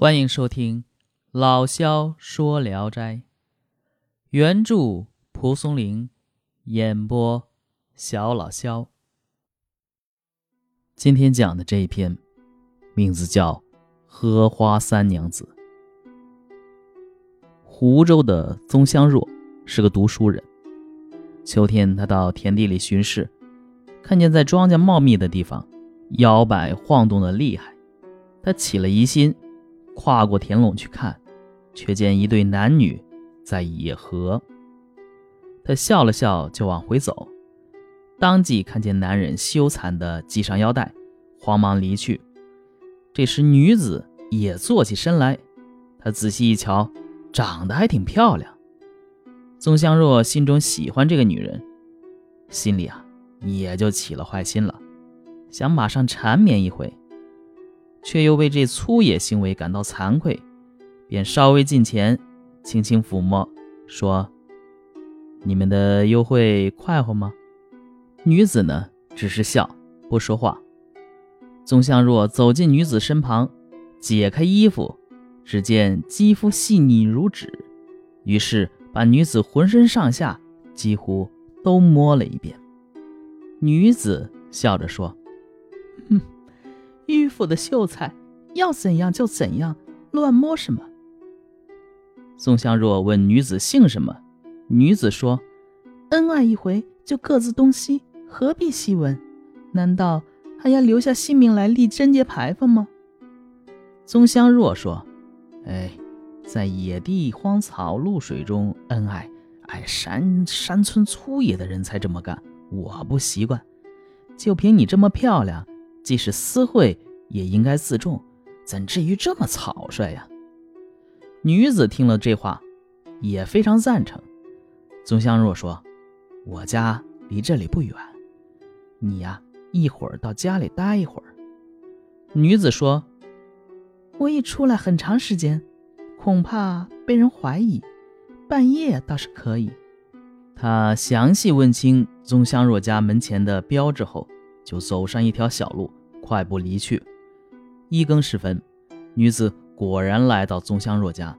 欢迎收听《老萧说聊斋》，原著蒲松龄，演播小老萧。今天讲的这一篇，名字叫《荷花三娘子》。湖州的宗香若是个读书人。秋天，他到田地里巡视，看见在庄稼茂密的地方，摇摆晃动的厉害，他起了疑心。跨过田垄去看，却见一对男女在野合。他笑了笑，就往回走，当即看见男人羞惭地系上腰带，慌忙离去。这时女子也坐起身来，她仔细一瞧，长得还挺漂亮。宗香若心中喜欢这个女人，心里啊也就起了坏心了，想马上缠绵一回。却又为这粗野行为感到惭愧，便稍微近前，轻轻抚摸，说：“你们的幽会快活吗？”女子呢，只是笑，不说话。宗相若走进女子身旁，解开衣服，只见肌肤细腻如纸，于是把女子浑身上下几乎都摸了一遍。女子笑着说：“。”迂腐的秀才，要怎样就怎样，乱摸什么？宋香若问女子姓什么，女子说：“恩爱一回就各自东西，何必细问？难道还要留下姓名来立贞节牌坊吗？”宗香若说：“哎，在野地荒草露水中恩爱，哎，山山村粗野的人才这么干，我不习惯。就凭你这么漂亮。”即使私会也应该自重，怎至于这么草率呀？女子听了这话，也非常赞成。宗香若说：“我家离这里不远，你呀，一会儿到家里待一会儿。”女子说：“我一出来很长时间，恐怕被人怀疑，半夜倒是可以。”她详细问清宗香若家门前的标志后，就走上一条小路。快步离去。一更时分，女子果然来到宗香若家，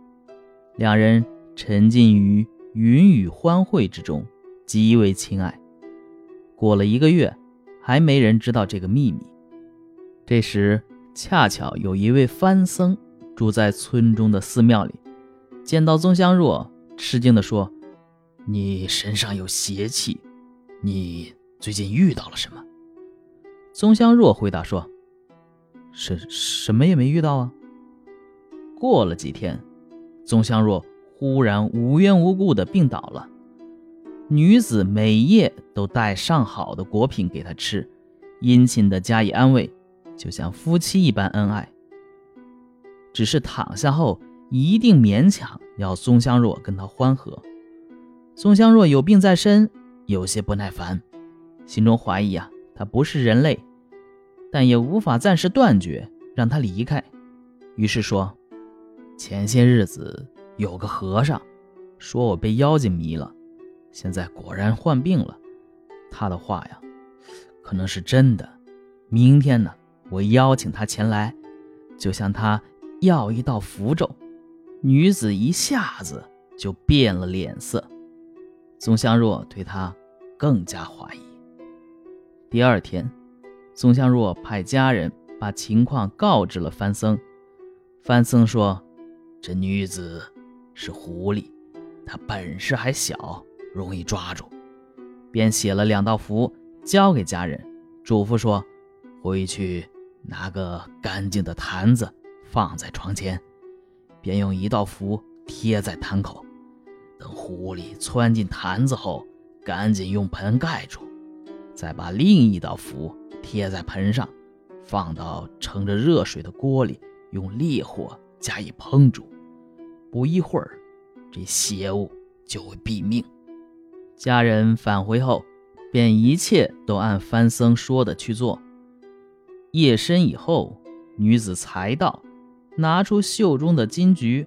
两人沉浸于云雨欢会之中，极为亲爱。过了一个月，还没人知道这个秘密。这时，恰巧有一位番僧住在村中的寺庙里，见到宗香若，吃惊地说：“你身上有邪气，你最近遇到了什么？”宗香若回答说：“什什么也没遇到啊。”过了几天，宗香若忽然无缘无故的病倒了。女子每夜都带上好的果品给她吃，殷勤的加以安慰，就像夫妻一般恩爱。只是躺下后，一定勉强要宗香若跟他欢和。宗香若有病在身，有些不耐烦，心中怀疑啊。他不是人类，但也无法暂时断绝，让他离开。于是说：“前些日子有个和尚说我被妖精迷了，现在果然患病了。他的话呀，可能是真的。明天呢，我邀请他前来，就向他要一道符咒。”女子一下子就变了脸色，宗香若对他更加怀疑。第二天，宋香若派家人把情况告知了范僧。范僧说：“这女子是狐狸，她本事还小，容易抓住。”便写了两道符交给家人，嘱咐说：“回去拿个干净的坛子放在床前，便用一道符贴在坛口。等狐狸窜进坛子后，赶紧用盆盖住。”再把另一道符贴在盆上，放到盛着热水的锅里，用烈火加以烹煮。不一会儿，这邪物就会毙命。家人返回后，便一切都按番僧说的去做。夜深以后，女子才到，拿出袖中的金菊，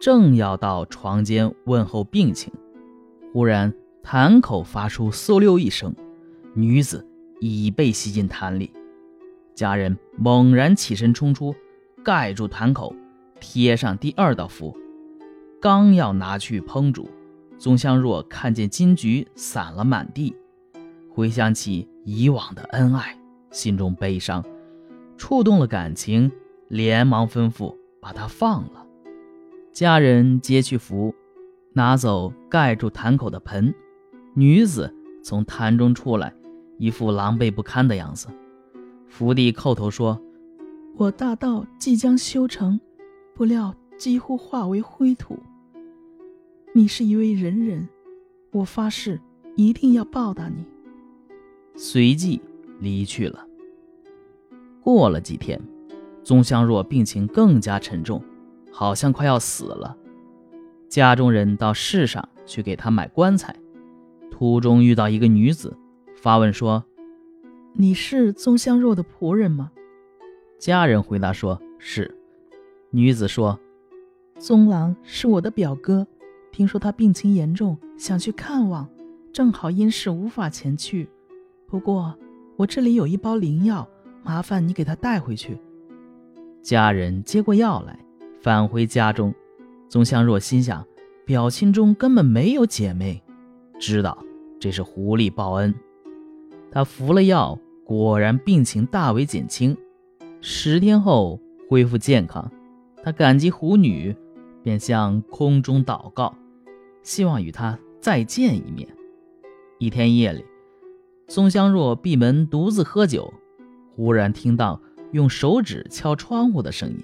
正要到床间问候病情，忽然坛口发出嗖溜一声。女子已被吸进坛里，家人猛然起身冲出，盖住坛口，贴上第二道符，刚要拿去烹煮，宗香若看见金菊散了满地，回想起以往的恩爱，心中悲伤，触动了感情，连忙吩咐把它放了。家人接去符，拿走盖住坛口的盆，女子从坛中出来，一副狼狈不堪的样子。福地叩头说：“我大道即将修成。”不料几乎化为灰土。你是一位仁人，我发誓一定要报答你。随即离去了。过了几天，宗香若病情更加沉重，好像快要死了。家中人到市上去给他买棺材，途中遇到一个女子，发问说：“你是宗香若的仆人吗？”家人回答说：“是。”女子说：“宗郎是我的表哥，听说他病情严重，想去看望，正好因事无法前去。不过我这里有一包灵药，麻烦你给他带回去。”家人接过药来，返回家中。宗香若心想，表亲中根本没有姐妹，知道这是狐狸报恩。他服了药，果然病情大为减轻，十天后恢复健康。他感激狐女，便向空中祷告，希望与她再见一面。一天夜里，宋香若闭门独自喝酒，忽然听到用手指敲窗户的声音。